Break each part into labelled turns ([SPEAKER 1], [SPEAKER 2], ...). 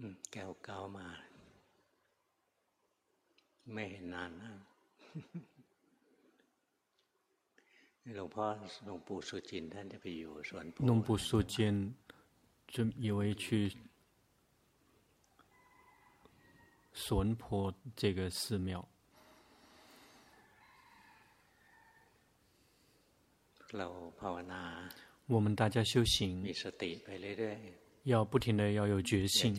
[SPEAKER 1] อืมแก้วเก้ามา ไม่เห็นนานนะหลวงพ่อหลวงปู่สุจินท่านจะไปอยู่สวน
[SPEAKER 2] หลวงปู่สุจิน就以为去สวนโพ这个寺庙
[SPEAKER 1] เราภาวนา
[SPEAKER 2] 我们大家修行
[SPEAKER 1] มีสติไปเรื่อย
[SPEAKER 2] ๆ 要不停的要有决心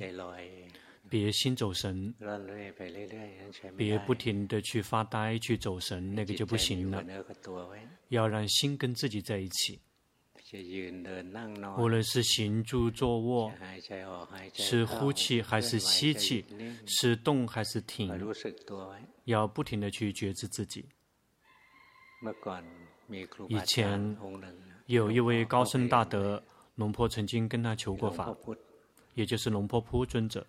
[SPEAKER 2] 别心走神。别不停的去发呆去走神那个就不行了。要让心跟自己在一起。无论是行住坐卧是呼气还是吸气是动还是停要不停的去觉知自己。以前有一位高僧大德龙婆曾经跟他求过法，也就是龙婆铺尊者。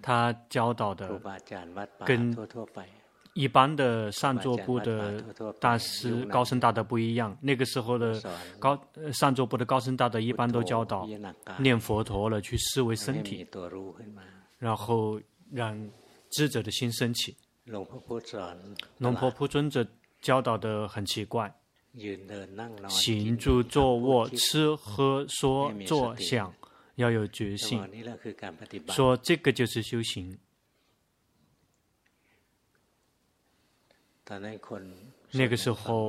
[SPEAKER 2] 他教导的跟一般的上座部的大师高僧大德不一样。那个时候的高上座部的高僧大德一般都教导念佛陀了，去思维身体，然后让智者的心升起。龙婆铺尊者教导的很奇怪：行住坐卧、吃喝说坐想。要有决心，说这个就是修行。那个时候，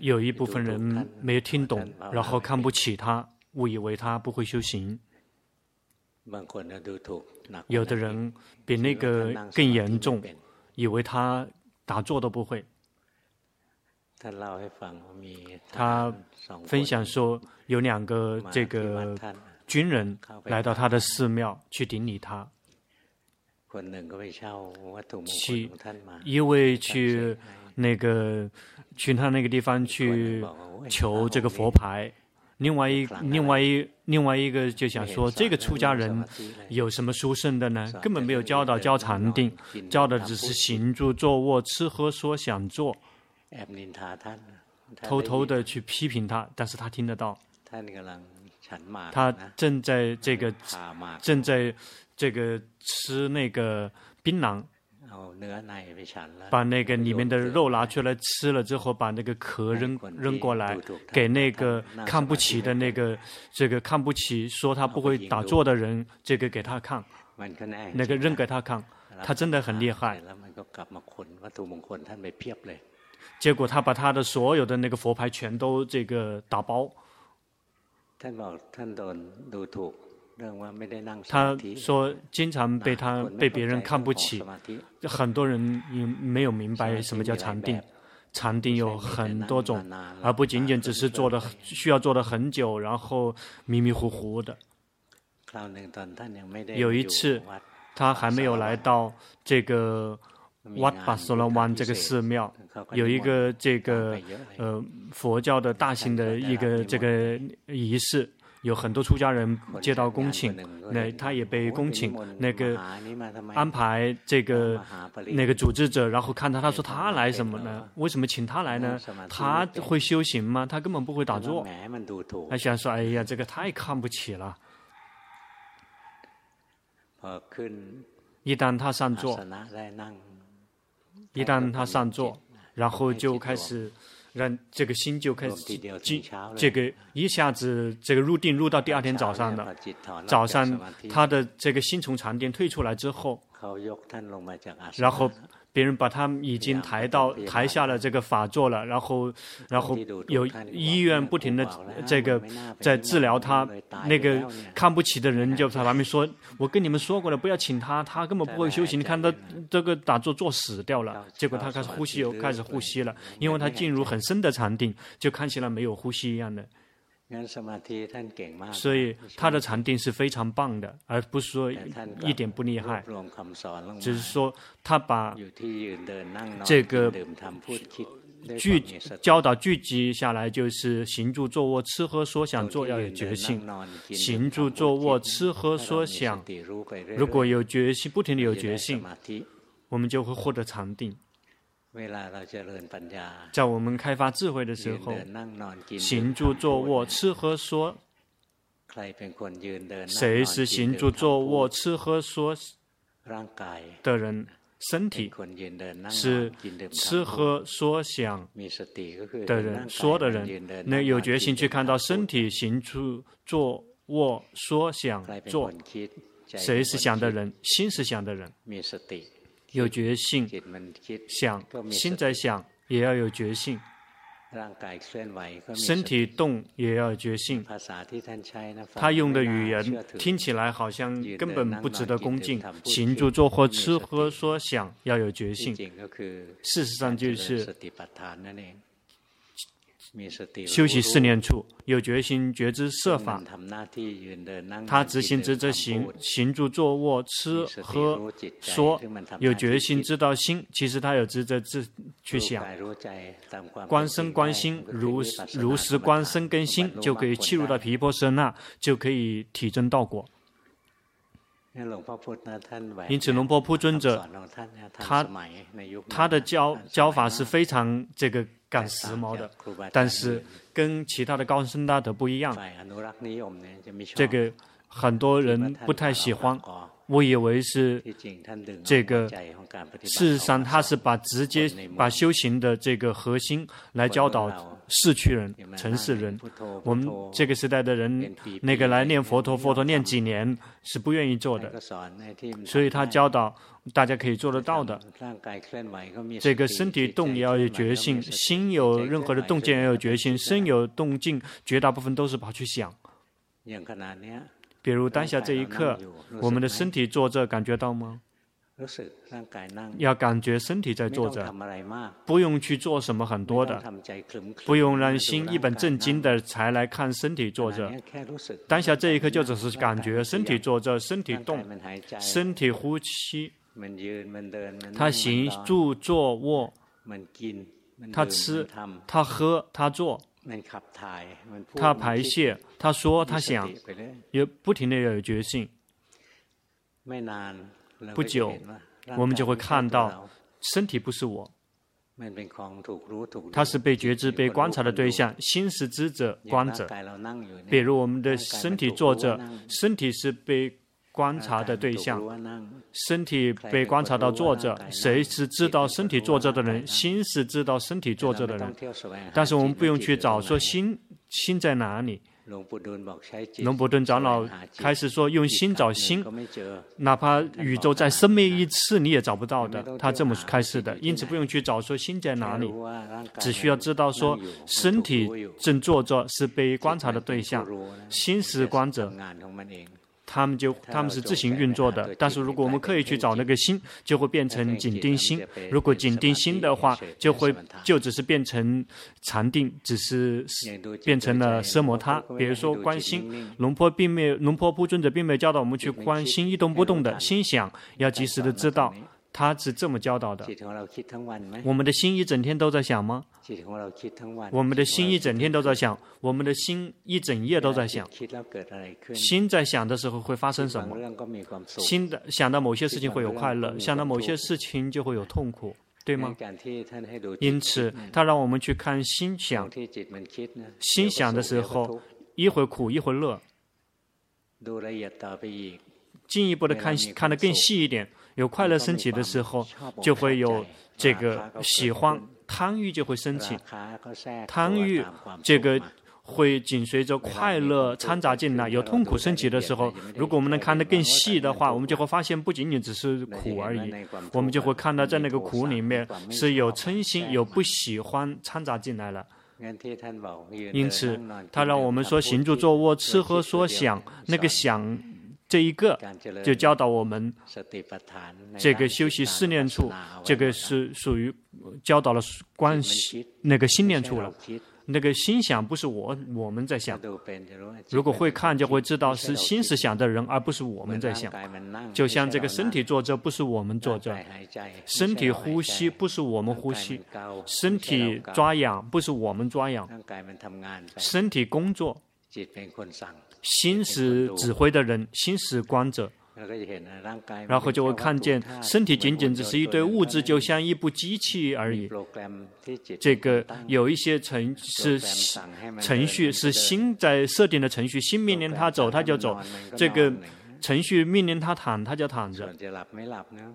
[SPEAKER 2] 有一部分人没有听懂，然后看不起他，误以为他不会修行。有的人比那个更严重，以为他打坐都不会。他分享说，有两个这个。军人来到他的寺庙去顶礼他，去一位去那个去他那个地方去求这个佛牌，另外一另外一另外一个就想说，这个出家人有什么殊胜的呢？根本没有教导教禅定，教的只是行住坐卧、吃喝说想做，偷偷的去批评他，但是他听得到。他正在这个正在这个吃那个槟榔，把那个里面的肉拿出来吃了之后，把那个壳扔扔过来，给那个看不起的那个这个看不起说他不会打坐的人，这个给他看，那个扔给他看，他真的很厉害。结果他把他的所有的那个佛牌全都这个打包。他说：“经常被他被别人看不起，很多人也没有明白什么叫禅定。禅定有很多种，而不仅仅只是做的需要做的很久，然后迷迷糊糊的。有一次，他还没有来到这个。”瓦巴索拉湾这个寺庙有一个这个呃佛教的大型的一个这个仪式，有很多出家人接到恭请，那他也被恭请，那个安排这个那个组织者，然后看他，他说他来什么呢？为什么请他来呢？他会修行吗？他根本不会打坐。他想说，哎呀，这个太看不起了。一旦他上座。一旦他上座，然后就开始让这个心就开始进，这个一下子这个入定入到第二天早上的早上，他的这个心从禅定退出来之后，然后。别人把他已经抬到抬下了这个法座了，然后，然后有医院不停的这个在治疗他，那个看不起的人就 在旁边说：“我跟你们说过了，不要请他，他根本不会修行。你看他这个打坐坐死掉了，结果他开始呼吸又开始呼吸了，因为他进入很深的禅定，就看起来没有呼吸一样的。”所以他的禅定是非常棒的，而不是说一点不厉害，只是说他把这个聚教导聚集下来，就是行住坐卧、吃喝说想做要有决心，行住坐卧、吃喝说想，如果有决心，不停的有决心，我们就会获得禅定。在我们开发智慧的时候，行住坐卧、吃喝说，谁是行住坐卧吃喝说的人？身体是吃喝说想的人，说的人，那有决心去看到身体行住坐卧说想做，谁是想的人？心是想的人，有决心想，心在想，也要有决心。身体动也要有决心。他用的语言听起来好像根本不值得恭敬。行住坐或吃喝说想要有决心，事实上就是。修习四念处，有决心觉知设法，他执行职责行，行住坐卧吃喝说，有决心知道心，其实他有职责自去想，观身观心，如如实观身跟心，就可以契入到皮婆舍那，就可以体证道果。因此，龙婆铺尊者，他他的教教法是非常这个。赶时髦的，但是跟其他的高僧大德不一样。这个很多人不太喜欢，我以为是这个。事实上，他是把直接把修行的这个核心来教导市区人、城市人。我们这个时代的人，那个来念佛陀，佛陀念几年是不愿意做的，所以他教导大家可以做得到的。这个身体动也要有决心，心有任何的动静也要有决心，身有动静，绝大部分都是跑去想。比如当下这一刻，我们的身体坐着，感觉到吗？要感觉身体在坐着，不用去做什么很多的，不用让心一本正经的才来看身体坐着。当下这一刻就只是感觉身体坐着，身体动，身体呼吸，他行住坐卧，他吃，他喝，他坐，他排泄，他说，他想，也不停的要有决心。不久，我们就会看到，身体不是我，他是被觉知、被观察的对象。心是知者、观者。比如我们的身体坐着，身体是被观察的对象，身体被观察到坐着。谁是知道身体坐着的人？心是知道身体坐着的人。但是我们不用去找说心，心在哪里？龙伯顿长老开始说：“用心找心，哪怕宇宙再生灭一次，你也找不到的。”他这么开始的，因此不用去找说心在哪里，只需要知道说身体正坐着是被观察的对象，心是观者。他们就他们是自行运作的，但是如果我们刻意去找那个心，就会变成紧盯心。如果紧盯心的话，就会就只是变成禅定，只是变成了奢摩他。比如说观心，龙婆并没有，龙婆铺尊者并没有教导我们去观心一动不动的心想，要及时的知道。他是这么教导的。我们的心一整天都在想吗？我们的心一整天都在想，我们的心一整夜都在想。心在想的时候会发生什么？心的想到某些事情会有快乐，想到某些事情就会有痛苦，对吗？因此，他让我们去看心想。心想的时候，一会苦，一会乐。进一步的看，看得更细一点。有快乐升起的时候，就会有这个喜欢贪欲就会升起，贪欲这个会紧随着快乐掺杂进来。有痛苦升起的时候，如果我们能看得更细的话，我们就会发现不仅仅只是苦而已，我们就会看到在那个苦里面是有嗔心、有不喜欢掺杂进来了。因此，他让我们说行住坐卧、吃喝说想，那个想。这一个就教导我们，这个修习四念处，这个是属于教导了关系那个心念处了。那个心想不是我我们在想，如果会看就会知道是心思想的人，而不是我们在想。就像这个身体坐着不是我们坐着，身体呼吸不是我们呼吸，身体抓痒不是我们抓痒，身体工作。心是指挥的人，心是观者。然后就会看见身体仅仅只是一堆物质，就像一部机器而已。这个有一些程是程序，是心在设定的程序，心命令他走他就走，这个程序命令他躺他就躺着。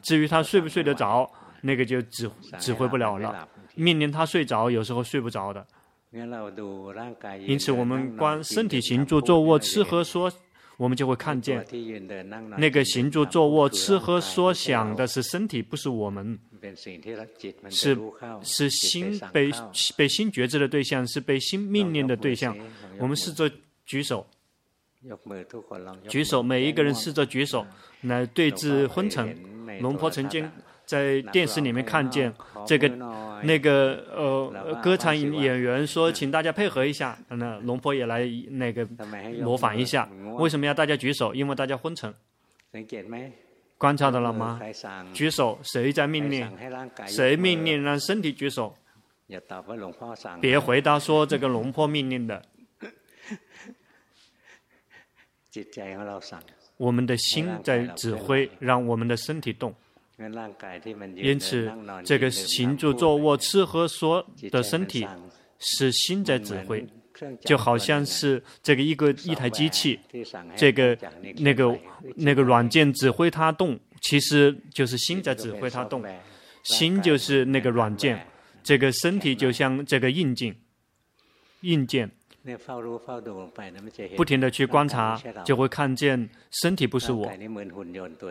[SPEAKER 2] 至于他睡不睡得着，那个就指指挥不了了。命令他睡着，有时候睡不着的。因此，我们观身体行住坐卧吃喝说。我们就会看见，那个行住坐卧、吃喝说想的是身体，不是我们，是是心被被心觉知的对象，是被心命令的对象。我们试着举手，举手，每一个人试着举手，来对峙昏沉。龙婆曾经。在电视里面看见这个那个呃歌唱演员说，请大家配合一下，那龙婆也来那个模仿一下。为什么要大家举手？因为大家昏沉。观察到了吗？举手，谁在命令？谁命令让身体举手？别回答说这个龙婆命令的。我们的心在指挥，让我们的身体动。因此，这个行住坐卧、吃喝说的身体是心在指挥，就好像是这个一个一台机器，这个那个那个软件指挥它动，其实就是心在指挥它动，心就是那个软件，这个身体就像这个硬件，硬件。不停的去观察，就会看见身体不是我。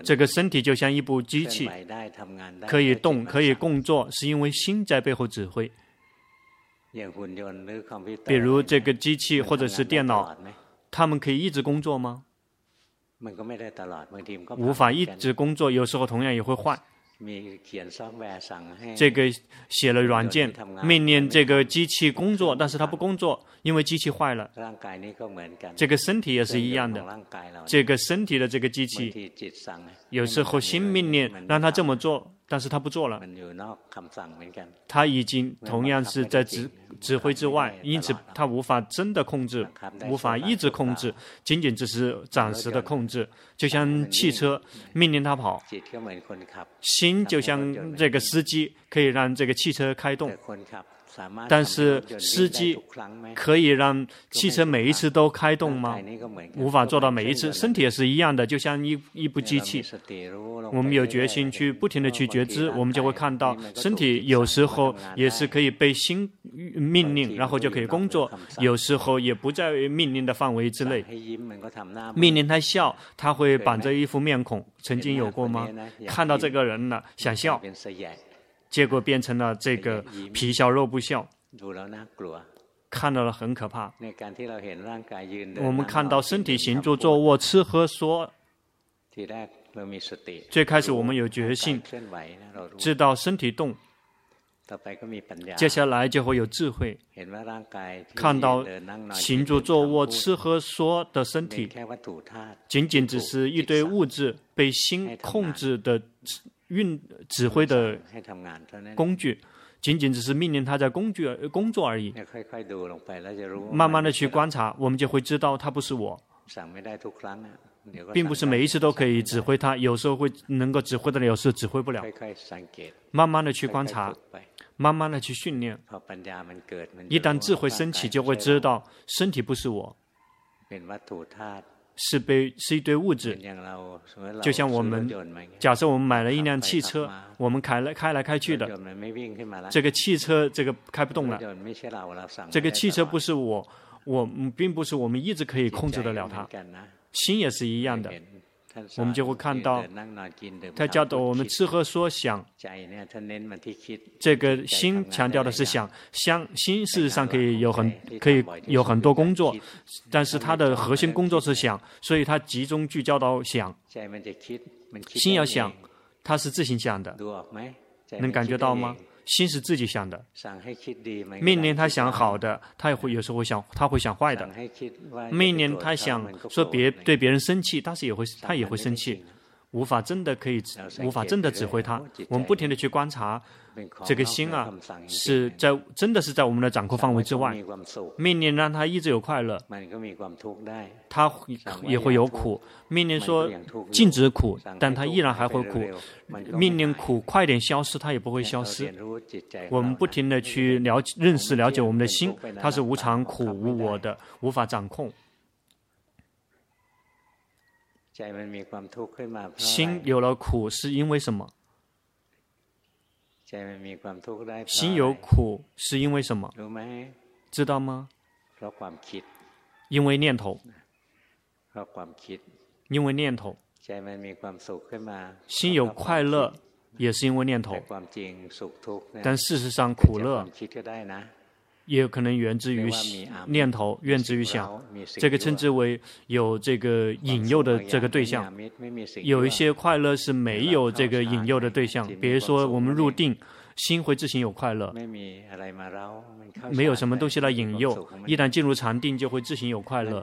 [SPEAKER 2] 这个身体就像一部机器，可以动，可以工作，是因为心在背后指挥。比如这个机器或者是电脑，他们可以一直工作吗？无法一直工作，有时候同样也会坏。这个写了软件，命令这个机器工作，但是它不工作，因为机器坏了。这个身体也是一样的，这个身体的这个机器，有时候新命令让它这么做。但是他不做了，他已经同样是在指指挥之外，因此他无法真的控制，无法一直控制，仅仅只是暂时的控制。就像汽车命令他跑，心就像这个司机，可以让这个汽车开动。但是司机可以让汽车每一次都开动吗？无法做到每一次。身体也是一样的，就像一一部机器。我们有决心去不停的去觉知，我们就会看到身体有时候也是可以被心命令，然后就可以工作；有时候也不在命令的范围之内。命令他笑，他会板着一副面孔。曾经有过吗？看到这个人了，想笑。结果变成了这个皮笑肉不笑，看到了很可怕。我们看到身体行住坐卧吃喝说，最开始我们有觉性，知道身体动，接下来就会有智慧，看到行住坐卧吃喝说的身体，仅仅只是一堆物质被心控制的。运指挥的工具，仅仅只是命令他在工具工作而已。慢慢的去观察，我们就会知道他不是我，并不是每一次都可以指挥他，有时候会能够指挥得了，有时候指挥不了。慢慢的去观察，慢慢的去训练，一旦智慧升起，就会知道身体不是我。是被是一堆物质，就像我们假设我们买了一辆汽车，我们开来开来开去的，这个汽车这个开不动了，这个汽车不是我，我并不是我们一直可以控制得了它，心也是一样的。我们就会看到，他教导我们吃喝说想，这个心强调的是想，想心事实上可以有很可以有很多工作，但是它的核心工作是想，所以它集中聚焦到想。心要想，它是自行想的，能感觉到吗？心是自己想的，命令他想好的，他也会有时候会想，他会想坏的。命令他想说别对别人生气，但是也会他也会生气。无法真的可以，无法真的指挥它。我们不停的去观察，这个心啊，是在真的是在我们的掌控范围之外。命令让他一直有快乐，他也会有苦。命令说禁止苦，但他依然还会苦。命令苦快点消失，他也不会消失。我们不停的去了解、认识、了解我们的心，它是无常、苦、无我的，无法掌控。心有了苦是因为什么？心有苦是因为什么？知道吗？因为念头。因为念头。心有快乐也是因为念头。但事实上苦乐。也有可能源自于念头，源自于想，这个称之为有这个引诱的这个对象。有一些快乐是没有这个引诱的对象，比如说我们入定，心会自行有快乐，没有什么东西来引诱，一旦进入禅定就会自行有快乐。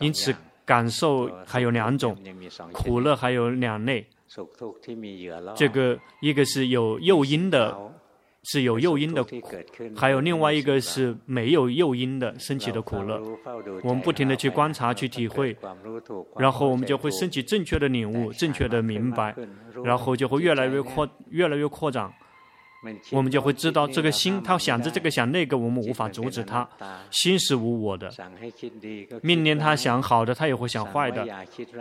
[SPEAKER 2] 因此感受还有两种，苦乐还有两类，这个一个是有诱因的。是有诱因的苦，还有另外一个是没有诱因的升起的苦乐。我们不停的去观察、去体会，然后我们就会升起正确的领悟、正确的明白，然后就会越来越扩、越来越扩展。我们就会知道，这个心他想着这个想那个，我们无法阻止他。心是无我的，命令他想好的，他也会想坏的；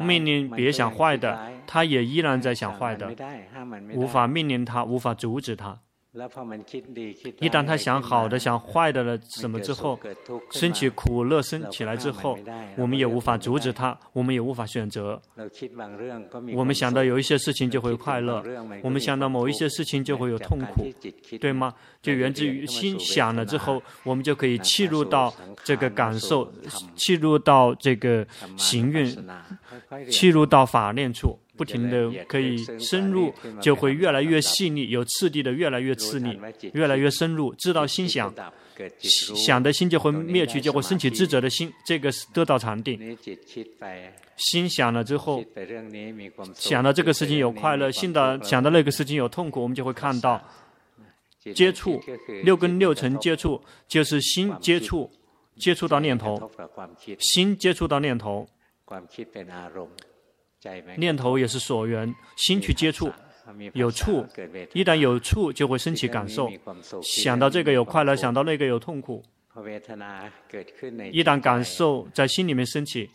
[SPEAKER 2] 命令别想坏的，他也依然在想坏的。无法命令他，无法阻止他。一旦他想好的、想坏的了什么之后，升起苦乐升起来之后，我们也无法阻止他，我们也无法选择。我们想到有一些事情就会快乐，我们想到某一些事情就会有痛苦，对吗？就源自于心想了之后，我们就可以契入到这个感受，契入到这个行运，契入到法念处。不停的可以深入，就会越来越细腻，有次第的越来越次腻，越来越深入，知道心想，想的心就会灭去，就会升起智者的心，这个是得到禅定。心想了之后，想到这个事情有快乐，心的想到那个事情有痛苦，我们就会看到接触六根六尘接触，就是心接触接触到念头，心接触到念头。念头也是所缘，心去接触，有触，一旦有触就会升起感受，想到这个有快乐，想到那个有痛苦。一旦感受在心里面升起，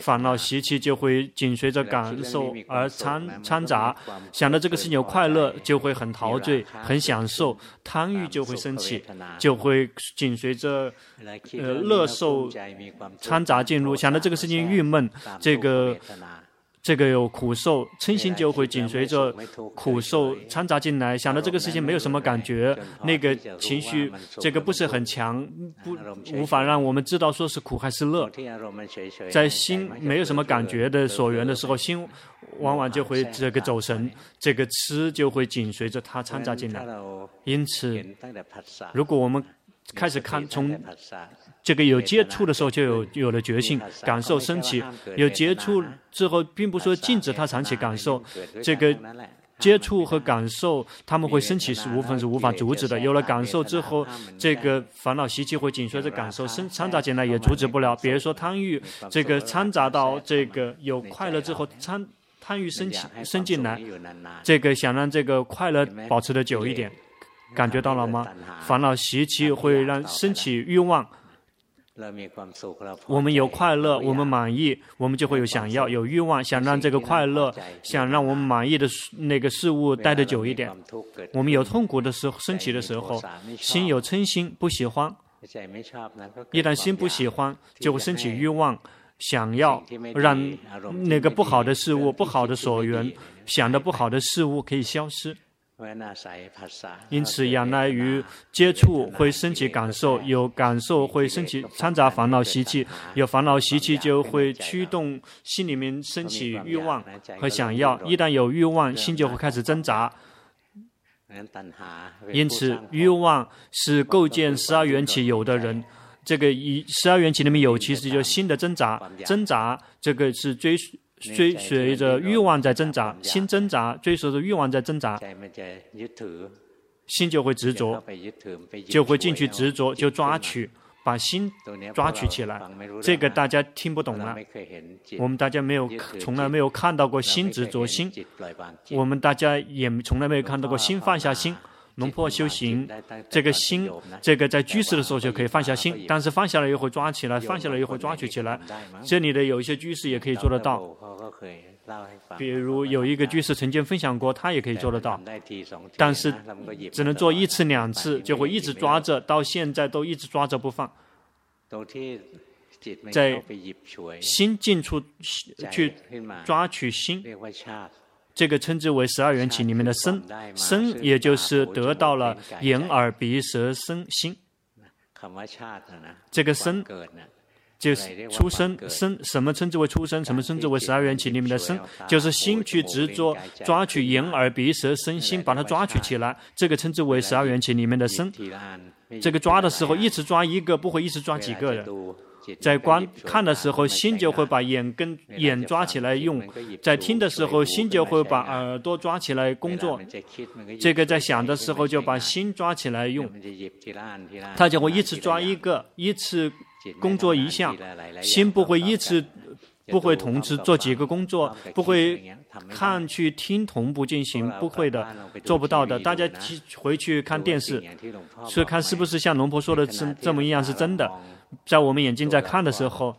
[SPEAKER 2] 烦恼习气就会紧随着感受而掺掺杂。想到这个事情有快乐，就会很陶醉、很享受；贪欲就会升起，就会紧随着呃乐受掺杂进入。想到这个事情郁闷，这个。这个有苦受，嗔心就会紧随着苦受掺杂进来。想到这个事情没有什么感觉，那个情绪这个不是很强，不无法让我们知道说是苦还是乐。在心没有什么感觉的所缘的时候，心往往就会这个走神，这个痴就会紧随着它掺杂进来。因此，如果我们开始看从。这个有接触的时候就有有了觉性，感受升起。有接触之后，并不说禁止它长期感受。这个接触和感受，他们会升起是无分是无法阻止的。有了感受之后，这个烦恼习气会紧随着感受生掺杂进来，也阻止不了。比如说贪欲，这个掺杂到这个有快乐之后，贪贪欲升起升进来，这个想让这个快乐保持的久一点，感觉到了吗？烦恼习气会让升起欲望。我们有快乐，我们满意，我们就会有想要、有欲望，想让这个快乐、想让我们满意的那个事物待得久一点。我们有痛苦的时候、升起的时候，心有嗔心，不喜欢。一旦心不喜欢，就会升起欲望，想要让那个不好的事物、不好的所缘、想的不好的事物可以消失。因此，仰赖于接触会升起感受，有感受会升起掺杂烦恼习气，有烦恼习气就会驱动心里面升起欲望和想要。一旦有欲望，心就会开始挣扎。因此，欲望是构建十二缘起有的人。这个一十二缘起里面有，其实就是心的挣扎，挣扎这个是追追随着欲望在挣扎，心挣扎，追随着欲望在挣扎，心就会执着，就会进去执着，就抓取，把心抓取起来。这个大家听不懂了，我们大家没有，从来没有看到过心执着心，我们大家也从来没有看到过心放下心。龙婆修行，这个心，这个在居士的时候就可以放下心，但是放下了又会抓起来，放下了又会抓取起来。这里的有一些居士也可以做得到。比如有一个居士曾经分享过，他也可以做得到，但是只能做一次两次，就会一直抓着，到现在都一直抓着不放。在心进出去抓取心。这个称之为十二缘起里面的身，身也就是得到了眼耳鼻舌身心。这个身就是出生生，什么称之为出生？什么称之为十二缘起里面的身？就是心去执着抓取眼耳鼻舌身心，把它抓取起来，这个称之为十二缘起里面的身。这个抓的时候，一直抓一个，不会一直抓几个人。在观看的时候，心就会把眼跟眼抓起来用；在听的时候，心就会把耳朵抓起来工作。这个在想的时候，就把心抓起来用，他就会一次抓一个，一次工作一项，心不会一次不会同时做几个工作，不会看去听同步进行，不会的，做不到的。大家回去看电视，是看是不是像龙婆说的这这么一样是真的。在我们眼睛在看的时候，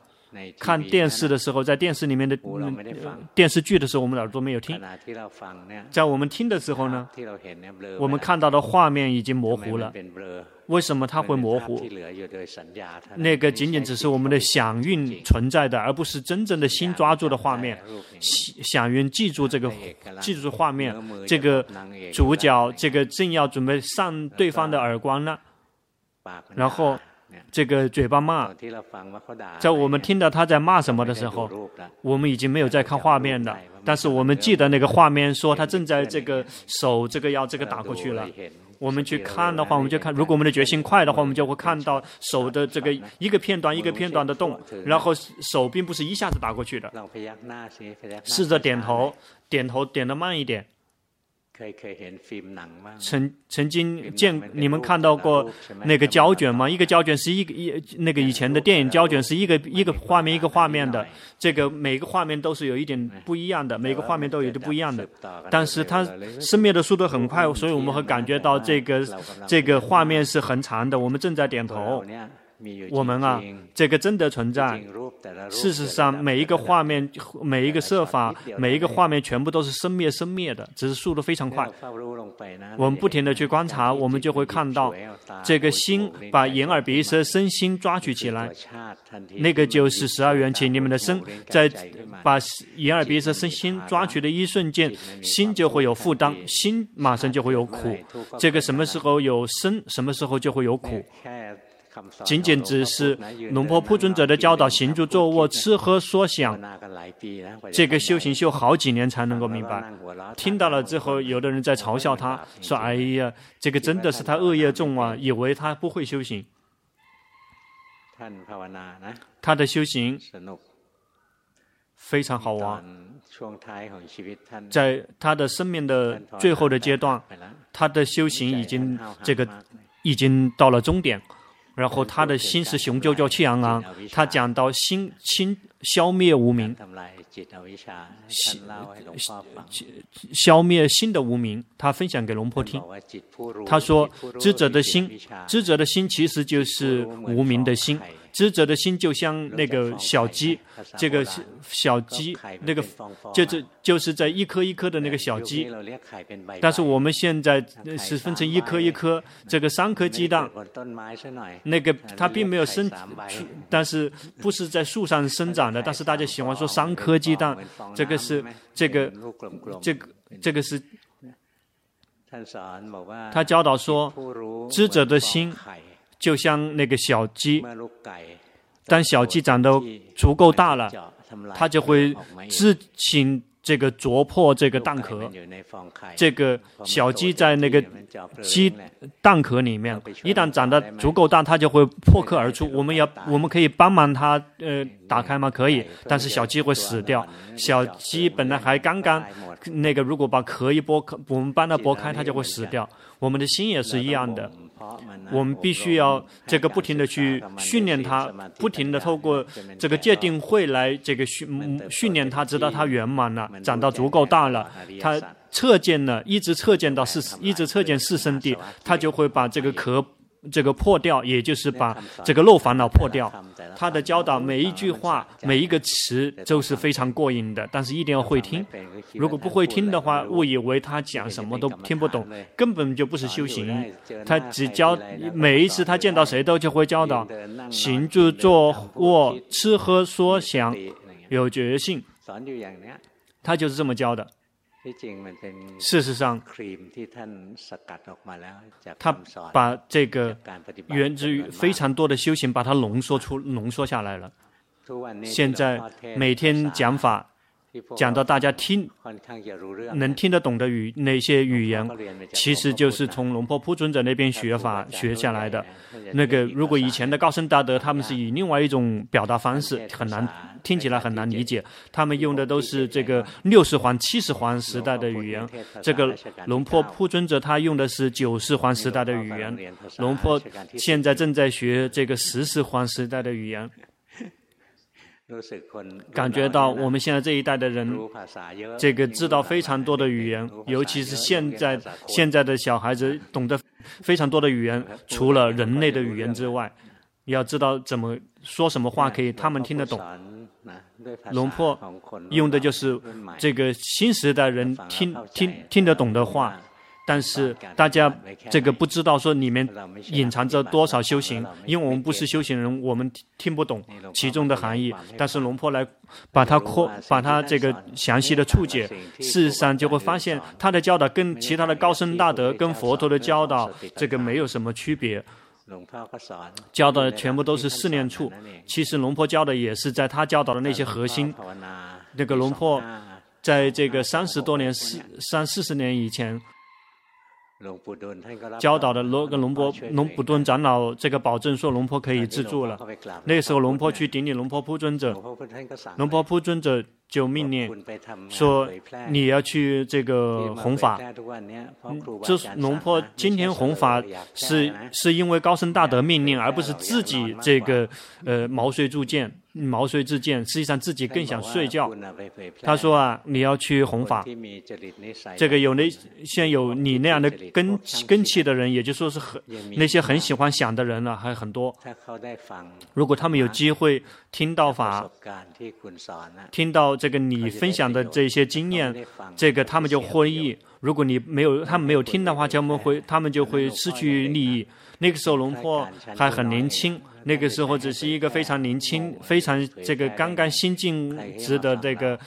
[SPEAKER 2] 看电视的时候，在电视里面的、嗯、电视剧的时候，我们耳朵没有听。在我们听的时候呢，我们看到的画面已经模糊了。为什么它会模糊？那个仅仅只是我们的想蕴存在的，而不是真正的心抓住的画面。想蕴记住这个，记住画面。这个主角，这个正要准备扇对方的耳光呢，然后。这个嘴巴骂，在我们听到他在骂什么的时候，我们已经没有在看画面了。但是我们记得那个画面，说他正在这个手这个要这个打过去了。我们去看的话，我们就看，如果我们的决心快的话，我们就会看到手的这个一个片段一个片段的动，然后手并不是一下子打过去的。试着点头，点头点的慢一点。曾曾经见你们看到过那个胶卷吗？一个胶卷是一个一那个以前的电影胶卷是一个一个画面一个画面的，这个每个画面都是有一点不一样的，每个画面都有点不一样的。但是它生灭的速度很快，所以我们会感觉到这个这个画面是很长的。我们正在点头。我们啊，这个真的存在。事实上，每一个画面、每一个设法、每一个画面，全部都是生灭生灭的，只是速度非常快。我们不停的去观察，我们就会看到这个心把眼耳鼻舌身心抓取起来，那个就是十二缘起里面的身，在把眼耳鼻舌身心抓取的一瞬间，心就会有负担，心马上就会有苦。这个什么时候有生，什么时候就会有苦。仅仅只是龙婆普尊者的教导，行住坐卧、吃喝说想，这个修行修好几年才能够明白。听到了之后，有的人在嘲笑他，说：“哎呀，这个真的是他恶业重啊，以为他不会修行。”他的修行非常好玩，在他的生命的最后的阶段，他的修行已经这个已经到了终点。然后他的心是雄赳赳气昂昂，他讲到心心消灭无明，消灭心的无明，他分享给龙婆听。他说：知者的心，知者的心其实就是无明的心。知者的心就像那个小鸡，这个小鸡，那个就是就是在一颗一颗的那个小鸡。但是我们现在是分成一颗一颗，这个三颗鸡蛋，那个它并没有生，但是不是在树上生长的。但是大家喜欢说三颗鸡蛋，这个是这个这个这个是。他教导说，知者的心。就像那个小鸡，当小鸡长得足够大了，它就会自行这个啄破这个蛋壳，这个小鸡在那个鸡蛋壳里面，一旦长得足够大，它就会破壳而出。我们要，我们可以帮忙它，呃，打开吗？可以，但是小鸡会死掉。小鸡本来还刚刚那个，如果把壳一剥开，我们帮它剥开，它就会死掉。我们的心也是一样的。我们必须要这个不停的去训练它，不停的透过这个界定会来这个训训练它，直到它圆满了，长到足够大了，它测见了，一直测见到四，一直测见四圣谛，它就会把这个壳。这个破掉，也就是把这个漏烦恼破掉。他的教导每一句话、每一个词都是非常过瘾的，但是一定要会听。如果不会听的话，误以为他讲什么都听不懂，根本就不是修行。他只教每一次他见到谁都就会教导行住坐卧吃喝说想有觉性，他就是这么教的。事实上，他把这个源自于非常多的修行，把它浓缩出、浓缩下来了。现在每天讲法。讲到大家听能听得懂的语那些语言，其实就是从龙婆铺尊者那边学法学下来的。那个如果以前的高僧大德他们是以另外一种表达方式，很难听起来很难理解。他们用的都是这个六十环、七十环时代的语言。这个龙婆铺尊者他用的是九十环时代的语言。龙婆现在正在学这个十四环时代的语言。感觉到我们现在这一代的人，这个知道非常多的语言，尤其是现在现在的小孩子懂得非常多的语言，除了人类的语言之外，要知道怎么说什么话可以他们听得懂。龙破用的就是这个新时代人听听听得懂的话。但是大家这个不知道说里面隐藏着多少修行，因为我们不是修行人，我们听不懂其中的含义。但是龙婆来把它扩，把它这个详细的注解，事实上就会发现他的教导跟其他的高僧大德跟佛陀的教导这个没有什么区别。教的全部都是四念处，其实龙婆教的也是在他教导的那些核心。那个龙婆在这个三十多年四三四十年以前。教导的罗跟龙婆龙普顿长老这个保证说龙婆可以自助了。那个时候龙婆去顶礼龙婆普尊者，龙婆普尊者就命令说，你要去这个弘法。这龙婆今天弘法是是因为高僧大德命令，而不是自己这个呃毛遂自荐。毛遂自荐，实际上自己更想睡觉。他说啊，你要去弘法，这个有那像有你那样的根根器的人，也就说是很那些很喜欢想的人了，还很多。如果他们有机会听到法，听到这个你分享的这些经验，这个他们就获益。如果你没有他们没有听的话，他们会他们就会失去利益。那个时候龙婆还很年轻。那个时候只是一个非常年轻、非常这个刚刚新进职的这个，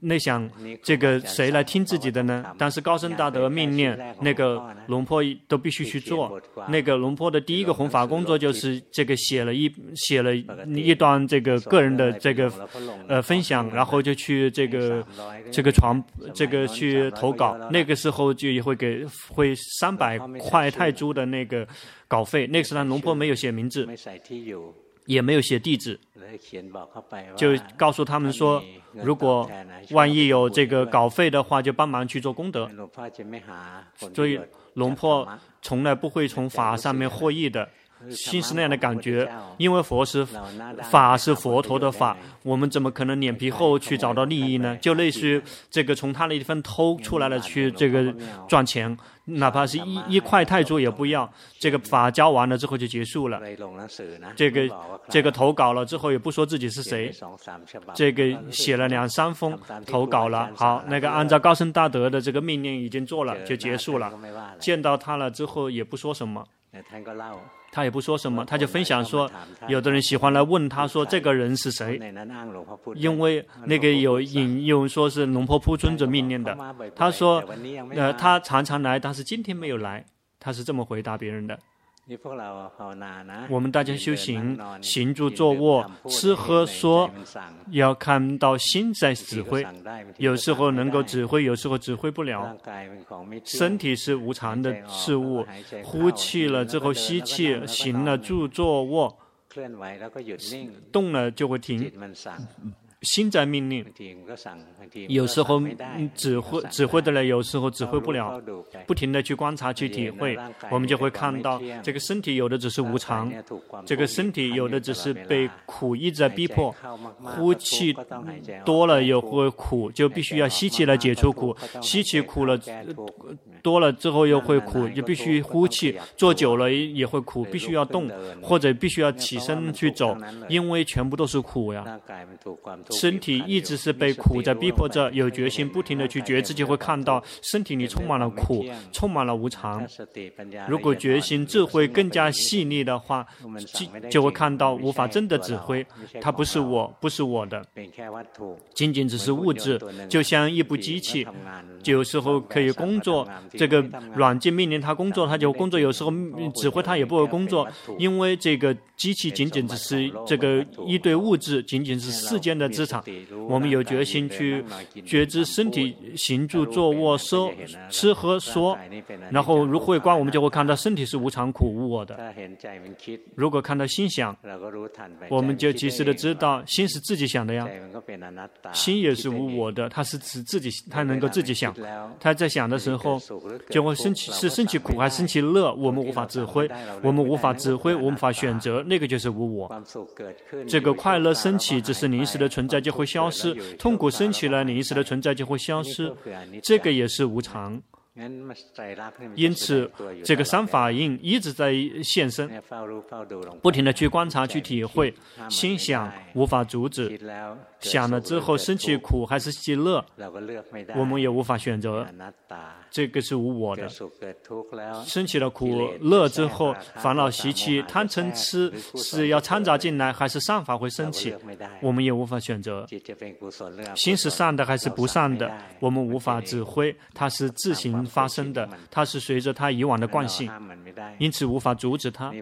[SPEAKER 2] 那想这个谁来听自己的呢？但是高僧大德命令那个龙婆都必须去做。那个龙婆的第一个弘法工作就是这个写了一写了一段这个个人的这个呃分享，然后就去这个这个传这个去投稿。那个时候就也会给会三百块泰铢的那个。稿费，那个时候龙婆没有写名字，也没有写地址，就告诉他们说，如果万一有这个稿费的话，就帮忙去做功德。所以龙婆从来不会从法上面获益的。心是那样的感觉，因为佛是法是佛陀的法，我们怎么可能脸皮厚去找到利益呢？就类似于这个从他那地方偷出来了去这个赚钱，哪怕是一一块泰铢也不要。这个法教完了之后就结束了。这个这个投稿了之后也不说自己是谁，这个写了两三封投稿了，好，那个按照高僧大德的这个命令已经做了就结束了。见到他了之后也不说什么。他也不说什么，他就分享说，有的人喜欢来问他说，这个人是谁？因为那个有引用说是龙婆铺尊者命令的。他说，呃，他常常来，但是今天没有来。他是这么回答别人的。我们大家修行，行住坐卧、吃喝说，要看到心在指挥。有时候能够指挥，有时候指挥不了。身体是无常的事物，呼气了之后吸气，行了住坐卧，动了就会停。心在命令，有时候指挥指挥得来，有时候指挥不了。不停的去观察、去体会，我们就会看到，这个身体有的只是无常，这个身体有的只是被苦一直在逼迫。呼气多了也会苦，就必须要吸气来解除苦。吸气苦了多了之后又会苦，就必须呼气。坐久了也会苦，必须要动或者必须要起身去走，因为全部都是苦呀。身体一直是被苦在逼迫着，有决心不停的去觉自己会看到身体里充满了苦，充满了无常。如果决心智慧更加细腻的话，就就会看到无法真的指挥，它不是我，不是我的，仅仅只是物质，就像一部机器，有时候可以工作，这个软件命令它工作，它就工作；有时候指挥它也不会工作，因为这个机器仅仅只是这个一堆物质，仅仅是世间的资产。我们有决心去觉知身体行住坐卧说吃喝说，然后如慧观，我们就会看到身体是无常苦无我的。如果看到心想，我们就及时的知道心是自己想的呀，心也是无我的，它是自自己，它能够自己想。他在想的时候，就会升起是升起苦还是升起乐，我们无法指挥，我们无法指挥，无法选择，那个就是无我。这个快乐升起只是临时的存在。就会消失，痛苦升起了，你一时的存在就会消失，这个也是无常。因此，这个三法印一直在现身，不停的去观察、去体会。心想无法阻止，想了之后升起苦还是喜乐，我们也无法选择。这个是无我的。升起了苦乐之后，烦恼习气、贪嗔痴是要掺杂进来，还是善法会升起？我们也无法选择。心是善的还是不善的？我们无法指挥，它是自行发生的，它是随着它以往的惯性，因此无法阻止它。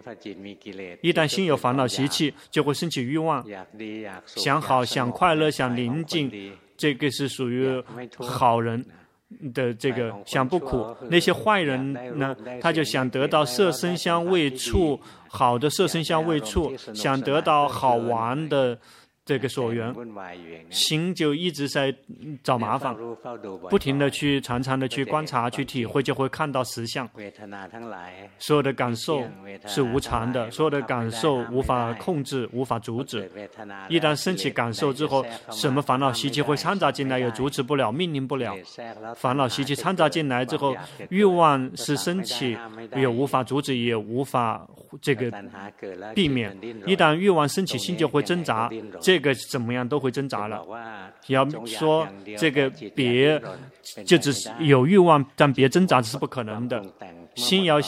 [SPEAKER 2] 一旦心有烦恼习气，就会升起欲望，想好、想快乐、想宁静，这个是属于好人的这个想不苦。那些坏人呢，他就想得到色身香味触，好的色身香味触，想得到好玩的。这个所缘，心就一直在找麻烦，不停的去、常常的去观察、去体会，就会看到实相。所有的感受是无常的，所有的感受无法控制、无法阻止。一旦升起感受之后，什么烦恼习气会掺杂进来，也阻止不了、命令不了。烦恼习气掺杂进来之后，欲望是升起，也无法阻止，也无法这个避免。一旦欲望升起，心就会挣扎。这个怎么样都会挣扎了。要说这个别，就只是有欲望，但别挣扎是不可能的。心要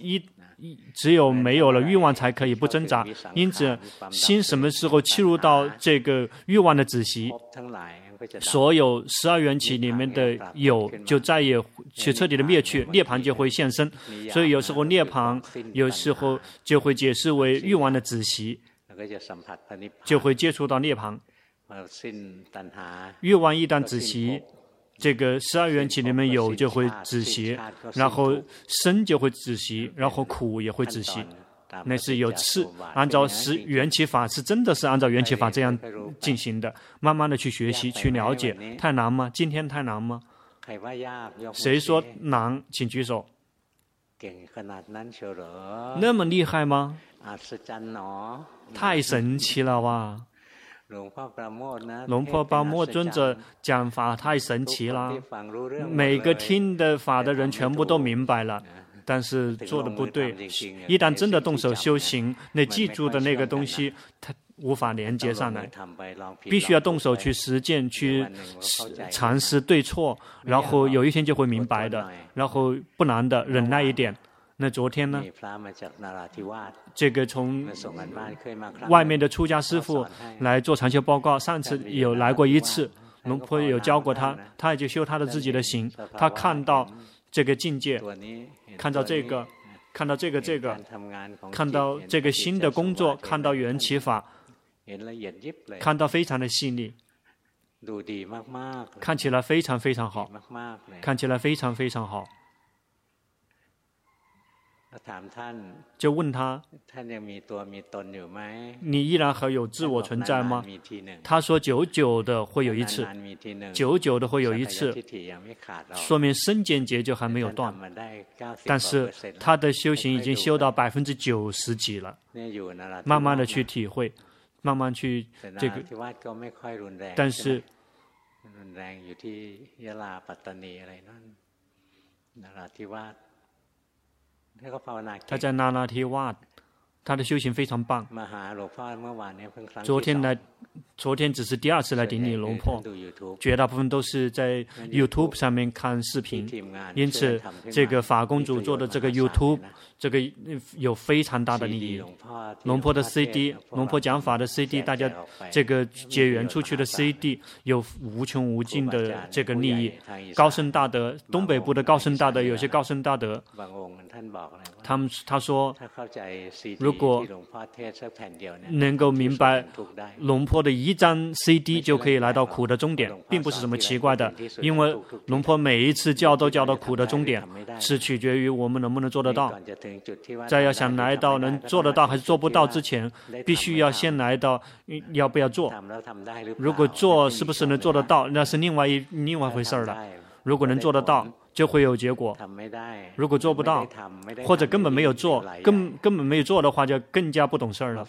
[SPEAKER 2] 一一只有没有了欲望，才可以不挣扎。因此，心什么时候切入到这个欲望的子息，所有十二缘起里面的有，就再也去彻底的灭去，涅槃就会现身。所以有时候涅槃，有时候就会解释为欲望的子息。就会接触到涅槃。欲望一旦止息，这个十二缘起里面有就会止息，然后生就会止息，然后苦也会止息。那是有次，按照十缘起法是真的是按照缘起法这样进行的。慢慢的去学习去了解，太难吗？今天太难吗？谁说难？请举手。那么厉害吗？太神奇了哇！龙婆巴莫尊者讲法太神奇了，每个听的法的人全部都明白了，但是做的不对。一旦真的动手修行，那记住的那个东西，它无法连接上来，必须要动手去实践，去尝试对错，然后有一天就会明白的。然后不难的，忍耐一点。那昨天呢？这个从外面的出家师傅来做禅修报告。上次有来过一次，龙婆有教过他，他也就修他的自己的行。他看到这个境界，看到这个，看到这个这个，看到这个新的工作，看到缘起法，看到非常的细腻，看起来非常非常好，看起来非常非常好。就问他，你依然还有自我存在吗？他说久久的会有一次，久久的会有一次，说明身见结就还没有断，但是他的修行已经修到百分之九十几了，慢慢的去体会，慢慢去这个，但是。他在那拉提瓦，他的修行非常棒。昨天来，昨天只是第二次来顶礼龙婆，绝大部分都是在 YouTube 上面看视频，因此这个法公主做的这个 YouTube，这个有非常大的利益。龙婆的 CD，龙婆讲法的 CD，大家这个结缘出去的 CD 有无穷无尽的这个利益。高僧大德，东北部的高僧大德，有些高僧大德。他们他说，如果能够明白龙坡的一张 CD 就可以来到苦的终点，并不是什么奇怪的，因为龙坡每一次教都教到苦的终点，是取决于我们能不能做得到。在要想来到能做得到还是做不到之前，必须要先来到要不要做。如果做是不是能做得到，那是另外一另外一回事了。如果能做得到。就会有结果。如果做不到，或者根本没有做，根根本没有做的话，就更加不懂事儿了。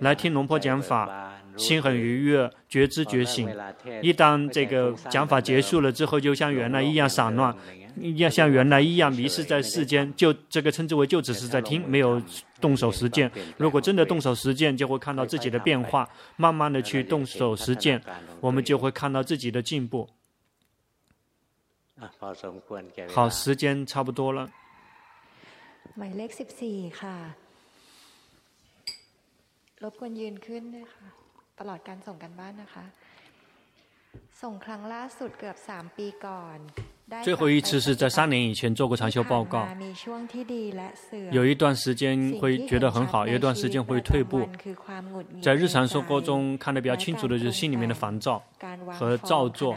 [SPEAKER 2] 来听龙婆讲法，心很愉悦，觉知觉醒。一旦这个讲法结束了之后，就像原来一样散乱，要像原来一样迷失在世间，就这个称之为就只是在听，没有动手实践。如果真的动手实践，就会看到自己的变化。慢慢的去动手实践，我们就会看到自己的进步。好，时间差不多了。
[SPEAKER 3] หมายเลขสิบสี่ค่ะรบกวนยืนขึ้นด้วยค่ะตลอดการส่งกันบ้านนะคะส่งครั้งล่าสุดเกือบสามปีก่อน
[SPEAKER 2] 最后一次是在三年以前做过长修报告，有一段时间会觉得很好，有一段时间会退步。在日常生活中看得比较清楚的就是心里面的烦躁和造作。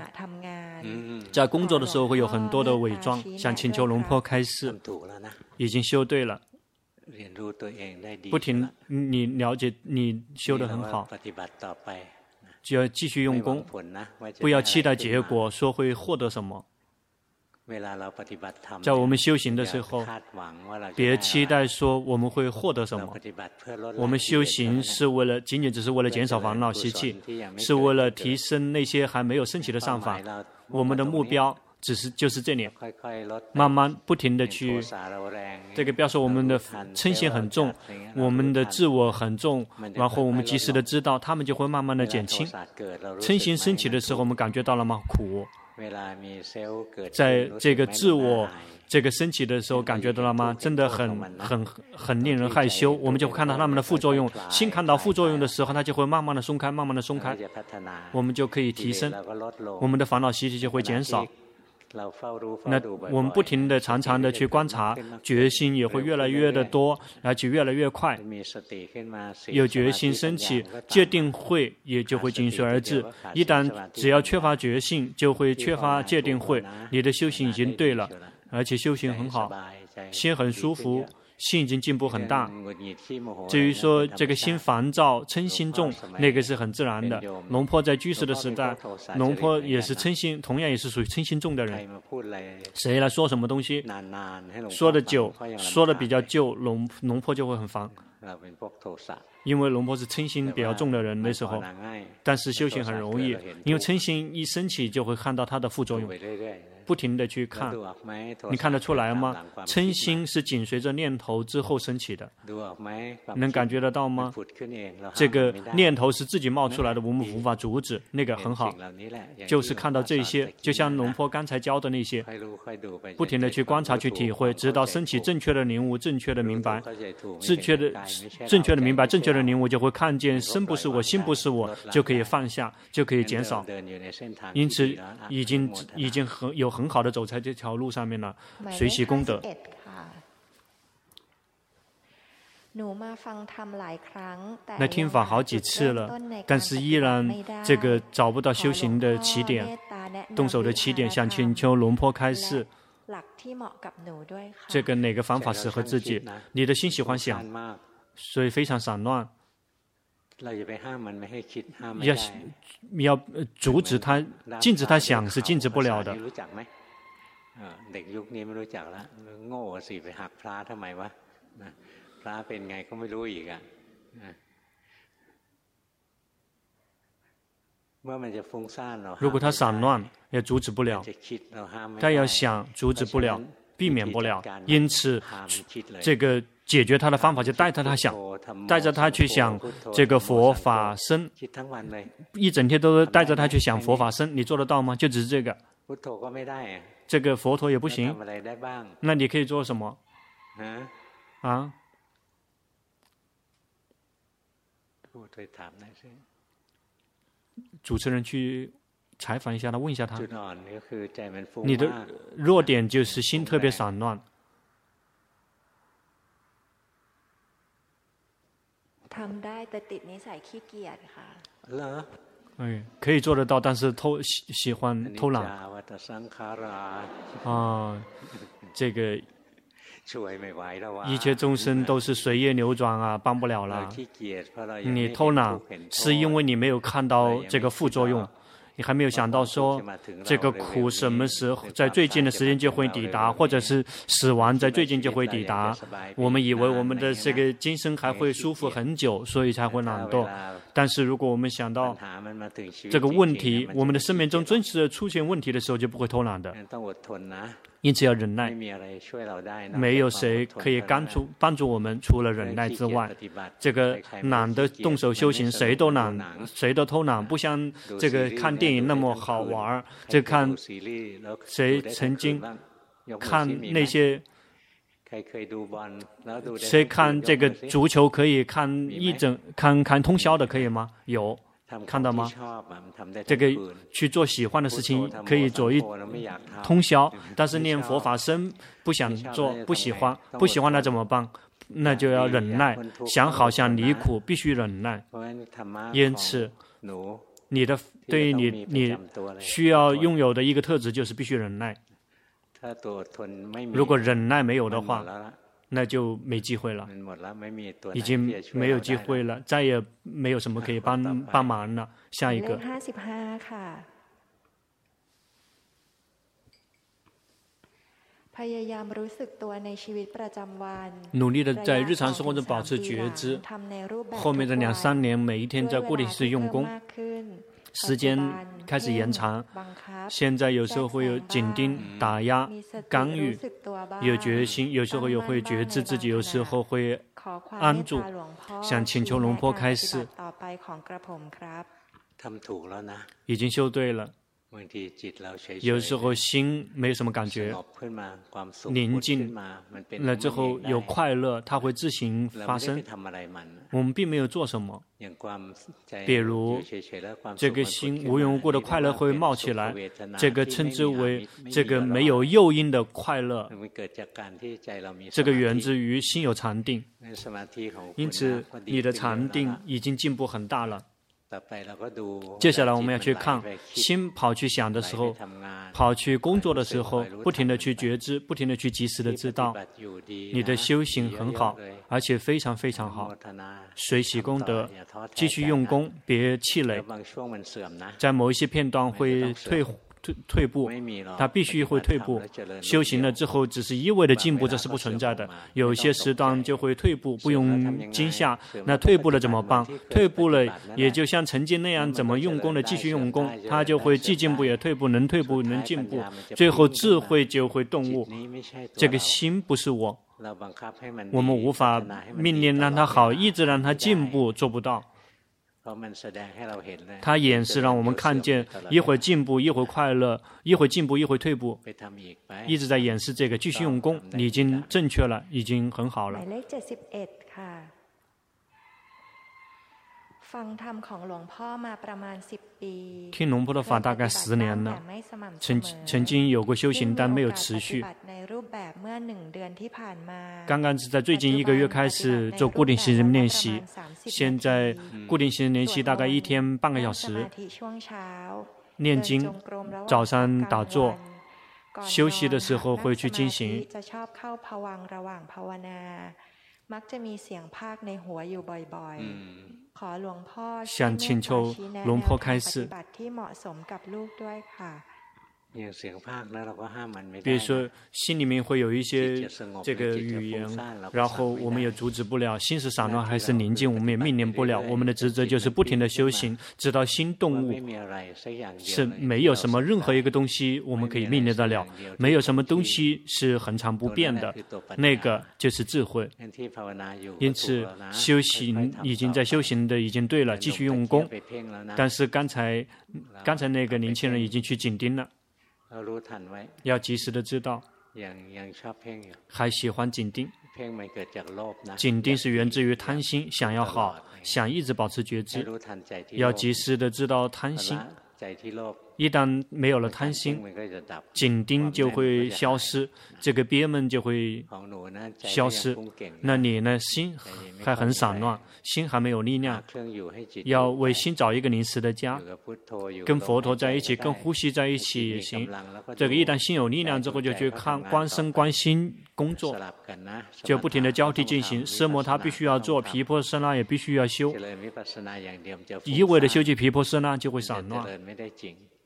[SPEAKER 2] 在工作的时候会有很多的伪装，想请求龙坡开示，已经修对了，不停你了解你修得很好，就要继续用功，不要期待结果，说会获得什么。在我们修行的时候，别期待说我们会获得什么。我们修行是为了，仅仅只是为了减少烦恼习气，是为了提升那些还没有升起的上法。我们的目标只是就是这里，慢慢不停的去。这个不要说我们的嗔心很重，我们的自我很重，然后我们及时的知道，他们就会慢慢的减轻。嗔心升起的时候，我们感觉到了吗？苦。在这个自我这个升起的时候，感觉到了吗？真的很很很令人害羞。我们就会看到他们的副作用。心看到副作用的时候，它就会慢慢的松开，慢慢的松开。我们就可以提升，我们的烦恼习气就会减少。那我们不停的、常常的去观察，决心也会越来越的多，而且越来越快。有决心升起，界定慧也就会紧随而至。一旦只要缺乏决心，就会缺乏界定慧。你的修行已经对了，而且修行很好，心很舒服。心已经进步很大。至于说这个心烦躁、嗔心重，那个是很自然的。龙婆在居士的时代，龙婆也是嗔心，同样也是属于嗔心重的人。谁来说什么东西，说的久，说的比较旧，龙龙婆就会很烦。因为龙婆是嗔心比较重的人那时候，但是修行很容易，因为嗔心一升起就会看到它的副作用。不停的去看，你看得出来吗？嗔心是紧随着念头之后升起的，能感觉得到吗？这个念头是自己冒出来的，我们无法阻止。那个很好，就是看到这些，就像龙坡刚才教的那些，不停的去观察、去体会，直到升起正确的领悟、正确的明白、正确的、正确的明白、正确的领悟，就会看见身不是我，心不是我，就可以放下，就可以减少。因此，已经已经很有。很好的走在这条路上面了，学习功德。来听法好几次了，但是依然这个找不到修行的起点，动手的起点，想请求龙坡开示，这个哪个方法适合自己？你的心喜欢想，所以非常散乱。要要阻止他，禁止他想是禁止不了的。如果他散乱，也阻止不了；他要想，阻止不了，避免不了。因此，这个解决他的方法就带着他想，带着他去想这个佛法僧，一整天都带着他去想佛法僧，你做得到吗？就只是这个，这个佛陀也不行。那你可以做什么？啊？主持人去采访一下他，问一下他。你的弱点就是心特别散乱。哎，可以做得到，但是偷喜喜欢偷懒。啊，这个。一切众生都是随业流转啊，帮不了了。你偷懒是因为你没有看到这个副作用，你还没有想到说这个苦什么时候在最近的时间就会抵达，或者是死亡在最近就会抵达。我们以为我们的这个今生还会舒服很久，所以才会懒惰。但是如果我们想到这个问题，我们的生命中真实的出现问题的时候，就不会偷懒的。因此要忍耐，没有谁可以帮助帮助我们，除了忍耐之外。这个懒得动手修行，谁都懒，谁都偷懒，不像这个看电影那么好玩儿。这看谁曾经看那些，谁看这个足球可以看一整看看通宵的，可以吗？有。看到吗？这个去做喜欢的事情可以做一通宵，但是念佛法僧不想做，不喜欢，不喜欢那怎么办？那就要忍耐，想好想离苦，必须忍耐。因此，你的对于你你需要拥有的一个特质就是必须忍耐。如果忍耐没有的话，那就没机会了，已经没有机会了，再也没有什么可以帮帮忙了。下一个。努力的在日常生活中保持觉知，后面的两三年，每一天在固定时用功。时间开始延长，现在有时候会有紧盯、打压、干预，有决心，有时候又会觉知自己，有时候会安住，想请求龙坡开示。已经修对了。有时候心没有什么感觉，宁静了之后有快乐，它会自行发生。我们并没有做什么，比如这个心无缘无故的快乐会冒起来，这个称之为这个没有诱因的快乐，这个源自于心有禅定，因此你的禅定已经进步很大了。接下来我们要去看，心跑去想的时候，跑去工作的时候，不停的去觉知，不停的去及时的知道，你的修行很好，而且非常非常好。随喜功德，继续用功，别气馁。在某一些片段会退。退退步，他必须会退步。修行了之后，只是一味的进步，这是不存在的。有些时段就会退步，不用惊吓。那退步了怎么办？退步了，也就像曾经那样，怎么用功的继续用功，他就会既进步也退步，能退步能进步，最后智慧就会顿悟。这个心不是我，我们无法命令让他好，一直让他进步，做不到。他演示让我们看见，一会儿进步，一会儿快乐，一会儿进步，一会儿退步，一直在演示这个，继续用功，你已经正确了，已经很好了。听龙婆的法大概十年了，曾曾经有过修行，但没有持续。刚刚是在最近一个月开始做固定型人练习，现在固定型人练习大概一天半个小时，念经，早上打坐，休息的时候会去进行。想请求龙婆开示。比如说，心里面会有一些这个语言，然后我们也阻止不了。心是散乱还是宁静，我们也命令不了。我们的职责就是不停的修行，直到心动物是没有什么任何一个东西我们可以命令得了，没有什么东西是恒常不变的，那个就是智慧。因此，修行已经在修行的已经对了，继续用功。但是刚才刚才那个年轻人已经去紧盯了。要及时的知道，还喜欢紧盯，紧盯是源自于贪心，想要好，想一直保持觉知，要及时的知道贪心。一旦没有了贪心，紧盯就会消失，这个憋闷就会消失。那你呢？心还很散乱，心还没有力量，要为心找一个临时的家，跟佛陀在一起，跟呼吸在一起也行。这个一旦心有力量之后，就去看观身观心工作，就不停的交替进行。奢摩他必须要做，毗婆舍那也必须要修。一味的修习毗婆舍那就会散乱。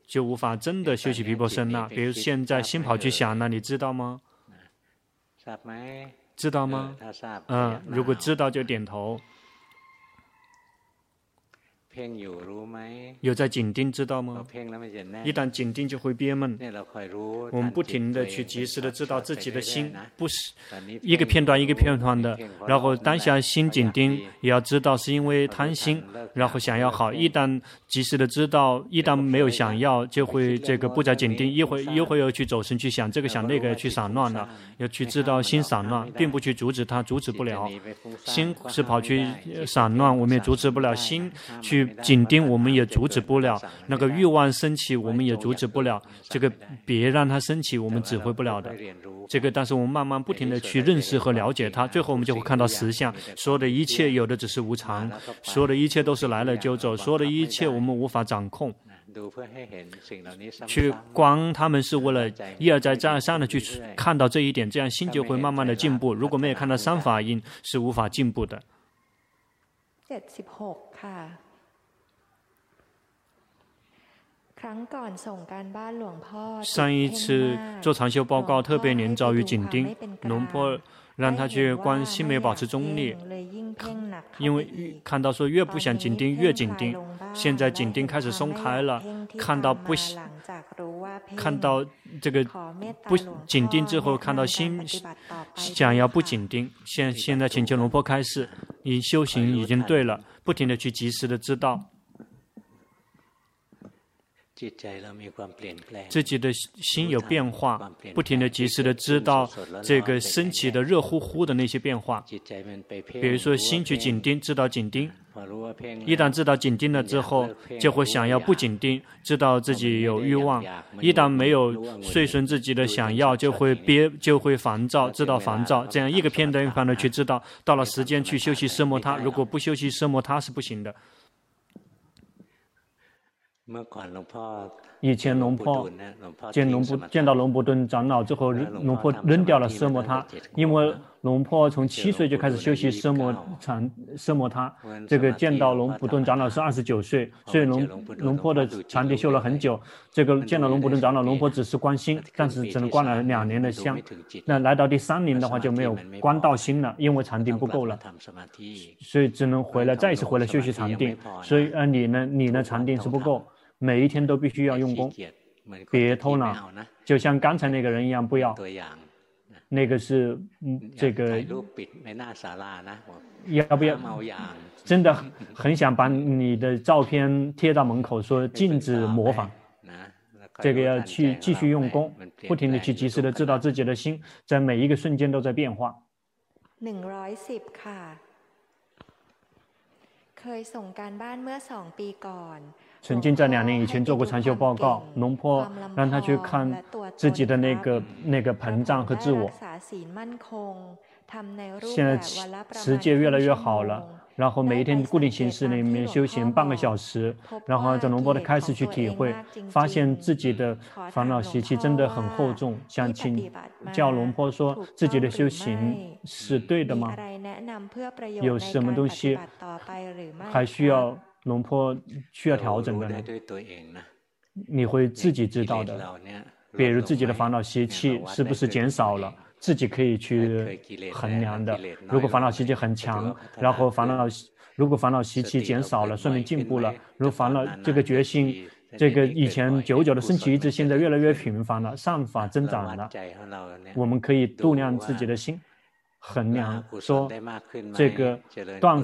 [SPEAKER 2] 就无法真的修习皮婆舍那。比如现在心跑去想了，你知道吗？知道吗？嗯，如果知道就点头。有在紧盯，知道吗？一旦紧盯就会憋闷。我们不停的去及时的知道自己的心，不是一个片段一个片段的。然后当下心紧盯，也要知道是因为贪心，然后想要好。一旦及时的知道，一旦没有想要，就会这个不再紧盯，一会一会又去走神去想这个想那个，去散乱了。要去知道心散乱，并不去阻止它，阻止不了。心是跑去散乱，我们也阻止不了。心去。紧盯我们也阻止不了，那个欲望升起我们也阻止不了，这个别让它升起，我们指挥不了的。这个，但是我们慢慢不停的去认识和了解它，最后我们就会看到实相。所有的一切有的只是无常，所有的一切都是来了就走，所有的一切我们无法掌控。去观他们是为了一而再再而三的去看到这一点，这样心就会慢慢的进步。如果没有看到三法印，是无法进步的。上一次做长修报告，特别年遭遇紧盯，龙婆让他去观心没有保持中立，因为看到说越不想紧盯越紧盯，现在紧盯开始松开了，看到不看到这个不紧盯之后，看到心想要不紧盯，现现在请求龙婆开示，你修行已经对了，不停的去及时的知道。自己的心有变化，不停的及时的知道这个升起的热乎乎的那些变化。比如说心去紧盯，知道紧盯，一旦知道紧盯了之后，就会想要不紧盯，知道自己有欲望。一旦没有随顺自己的想要，就会憋，就会烦躁，知道烦躁。这样一个片段一片段的去知道，到了时间去休息奢摩他，如果不休息奢摩他是不行的。以前龙婆见龙婆见到龙婆顿长老之后，龙婆扔掉了奢摩他，因为龙婆从七岁就开始修习奢摩禅奢摩他。这个见到龙婆顿长老是二十九岁，所以龙龙婆的禅定修了很久。这个见到龙婆顿长老，龙婆只是观心，但是只能观了两年的香。那来到第三年的话就没有观到心了，因为禅定不够了，所以只能回来再一次回来修习禅定。所以呃，你呢，你呢禅定是不够。每一天都必须要用功，别偷懒，就像刚才那个人一样，不要。那个是嗯，这个要不要？真的很想把你的照片贴到门口，说禁止模仿。这个要去继续用功，不停的去及时的知道自己的心，在每一个瞬间都在变化。曾经在两年以前做过禅修报告，龙坡让他去看自己的那个那个膨胀和自我。现在持戒越来越好了，然后每一天固定形式里面修行半个小时，然后在龙坡的开始去体会，发现自己的烦恼习气真的很厚重。想请教龙坡说，自己的修行是对的吗？有什么东西还需要？龙坡需要调整的呢，你会自己知道的。比如自己的烦恼习气是不是减少了，自己可以去衡量的。如果烦恼习气很强，然后烦恼如果烦恼习气减少了，说明进步了。如果烦恼这个决心，这个以前久久的升起一直，现在越来越频繁了，善法增长了，我们可以度量自己的心。衡量说，这个断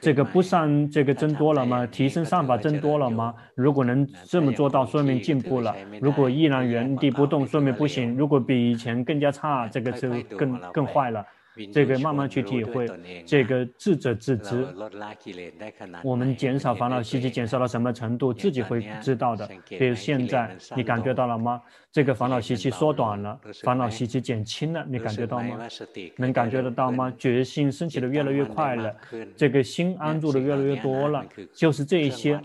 [SPEAKER 2] 这个不善这个增多了吗？提升善法增多了吗？如果能这么做到，说明进步了；如果依然原地不动，说明不行；如果比以前更加差，这个就更更坏了。这个慢慢去体会，这个智者自知。我们减少烦恼习气，减少到什么程度，自己会知道的。比如现在，你感觉到了吗？这个烦恼习气缩短了，烦恼习气减轻了，你感觉到吗？能感觉得到吗？觉性升起的越来越快了，这个心安住的越来越多了，就是这一些。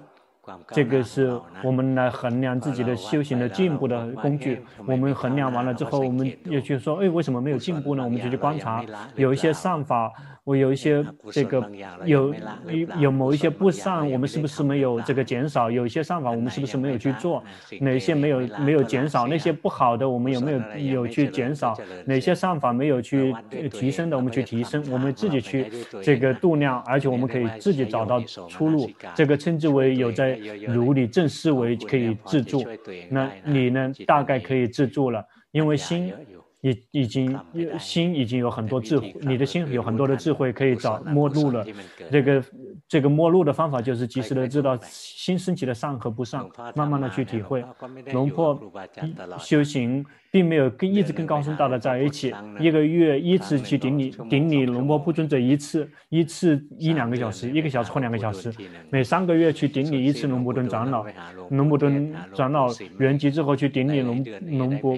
[SPEAKER 2] 这个是我们来衡量自己的修行的进步的工具。我们衡量完了之后，我们也去说，哎，为什么没有进步呢？我们就去观察，有一些善法。我有一些这个有有某一些不善，我们是不是没有这个减少？有一些善法，我们是不是没有去做？哪些没有没有减少？那些不好的，我们有没有有去减少？哪些善法没有去提升的，我们去提升？我们自己去这个度量，而且我们可以自己找到出路。这个称之为有在如理正思维可以自助。那你呢？大概可以自助了，因为心。已已经心已经有很多智慧，你的心有很多的智慧可以找摸路了。这个这个摸路的方法就是及时的知道心升起的善和不善，慢慢的去体会。龙坡修行并没有跟一直跟高僧大德在一起，一个月一次去顶礼顶礼龙坡不尊者一次，一次一两个小时，一个小时或两个小时，每三个月去顶礼一次龙伯顿长老，龙伯顿长老圆寂之后去顶礼龙龙布。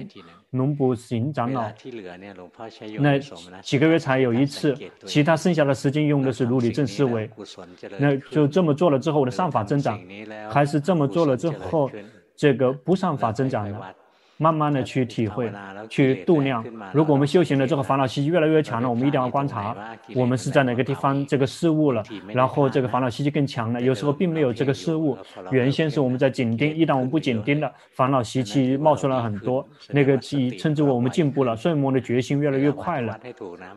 [SPEAKER 2] 龙布行长老，那几个月才有一次，其他剩下的时间用的是如理正思维，那就这么做了之后，我的上法增长，还是这么做了之后，这个不上法增长了。慢慢的去体会，去度量。如果我们修行的这个烦恼习气越来越强了，我们一定要观察，我们是在哪个地方这个失误了，然后这个烦恼习气更强了。有时候并没有这个失误，原先是我们在紧盯，一旦我们不紧盯了，烦恼习气冒出来很多，那个气称之为我们进步了，所以我们的决心越来越快了。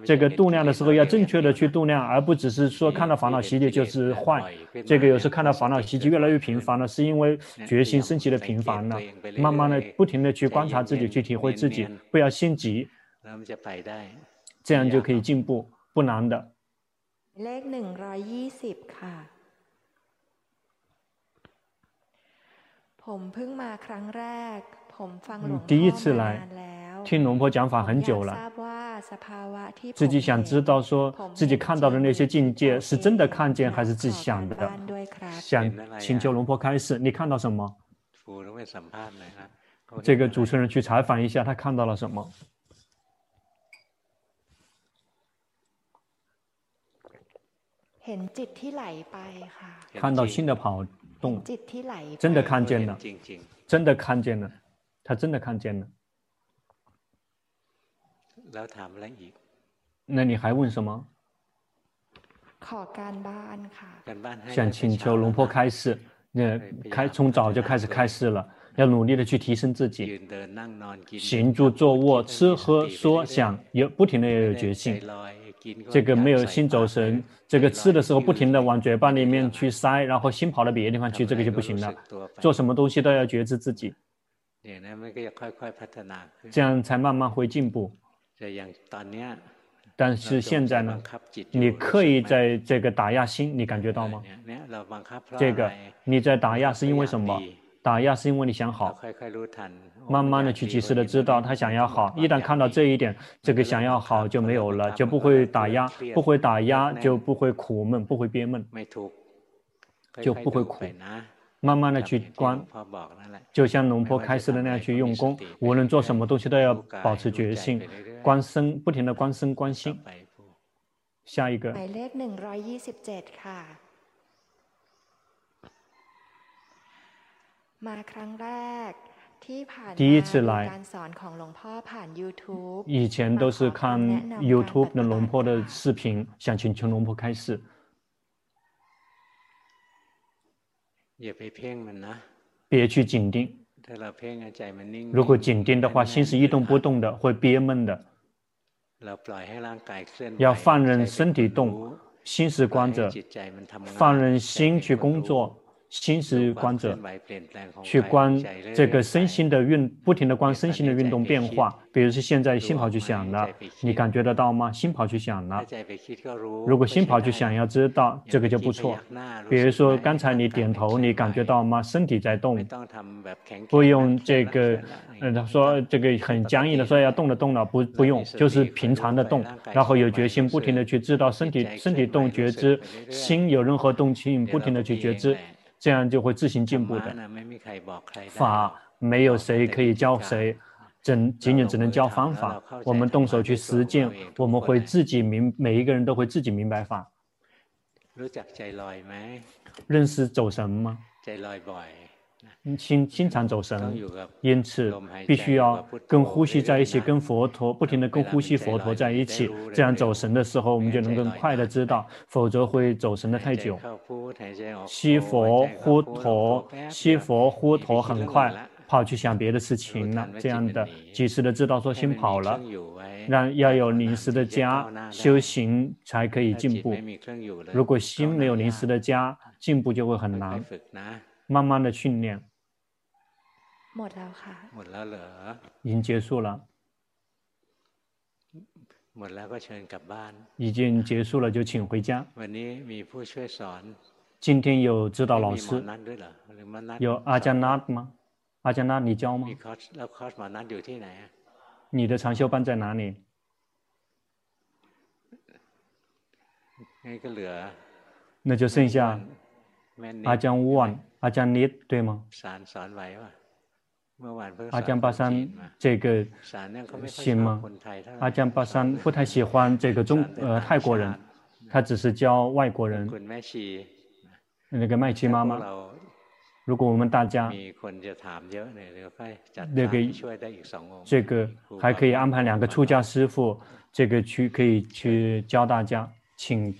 [SPEAKER 2] 这个度量的时候要正确的去度量，而不只是说看到烦恼习气就是坏。这个有时候看到烦恼习气越来越频繁了，是因为决心升起的频繁了，慢慢的不停的去。观察自己，去体会自己，不要心急，这样就可以进步，不难的。第一次来听龙婆讲法很久了，自己想知道说自己看到的那些境界是真的看见还是自己想的，想请求龙婆开示，你看到什么？这个主持人去采访一下，他看到了什么？看到心的跑动，真的看见了，真的看见了，他真的看见了。那你还问什么？想请求龙婆开示，那开从早就开始开示了。要努力的去提升自己，行住坐卧、吃喝说想，有不停的要有决心。这个没有心走神，这个吃的时候不停的往嘴巴里面去塞，然后心跑到别的地方去，这个就不行了。做什么东西都要觉知自己，这样才慢慢会进步。但是现在呢，你刻意在这个打压心，你感觉到吗？这个你在打压是因为什么？打压是因为你想好，慢慢的去及时的知道他想要好。一旦看到这一点，这个想要好就没有了，就不会打压，不会打压就不会苦闷，不会憋闷。就不会苦。慢慢的去观，就像龙婆开示的那样去用功，无论做什么东西都要保持决心，观身，不停的观身观心。下一个。第一次来，以前都是看 YouTube 的龙坡的视频，想请求龙坡开示。别去紧盯。如果紧盯的话，心是一动不动的，会憋闷的。要放任身体动，心是观着，放任心去工作。心是观者，去观这个身心的运，不停的观身心的运动变化。比如说现在心跑去想了，你感觉得到吗？心跑去想了。如果心跑去想，要知道这个就不错。比如说刚才你点头，你感觉到吗？身体在动，不用这个，嗯，他说这个很僵硬的说要动了动了，不不用，就是平常的动，然后有决心，不停的去知道身体身体动觉知，心有任何动情，不停的去觉知。这样就会自行进步的。法没有谁可以教谁，只仅仅只能教方法。我们动手去实践，我们会自己明，每一个人都会自己明白法。认识走神吗？经经常走神，因此必须要跟呼吸在一起，跟佛陀不停地跟呼吸佛陀在一起，这样走神的时候，我们就能更快的知道，否则会走神的太久。吸佛呼陀，吸佛呼陀，很快跑去想别的事情了。这样的及时的知道说心跑了，让要有临时的家修行才可以进步。如果心没有临时的家，进步就会很难。慢慢的训练。已经结束了。已经结束了，就请回家。今天有指导老师，有阿加纳吗？阿加纳，你教吗？你的长修班在哪里？那就剩下阿江乌万、阿江尼，对吗？阿江巴山这个行吗？阿江巴山不太喜欢这个中呃泰国人，他只是教外国人。那个麦琪妈妈，如果我们大家那个这个还可以安排两个出家师傅，这个去可以去教大家，请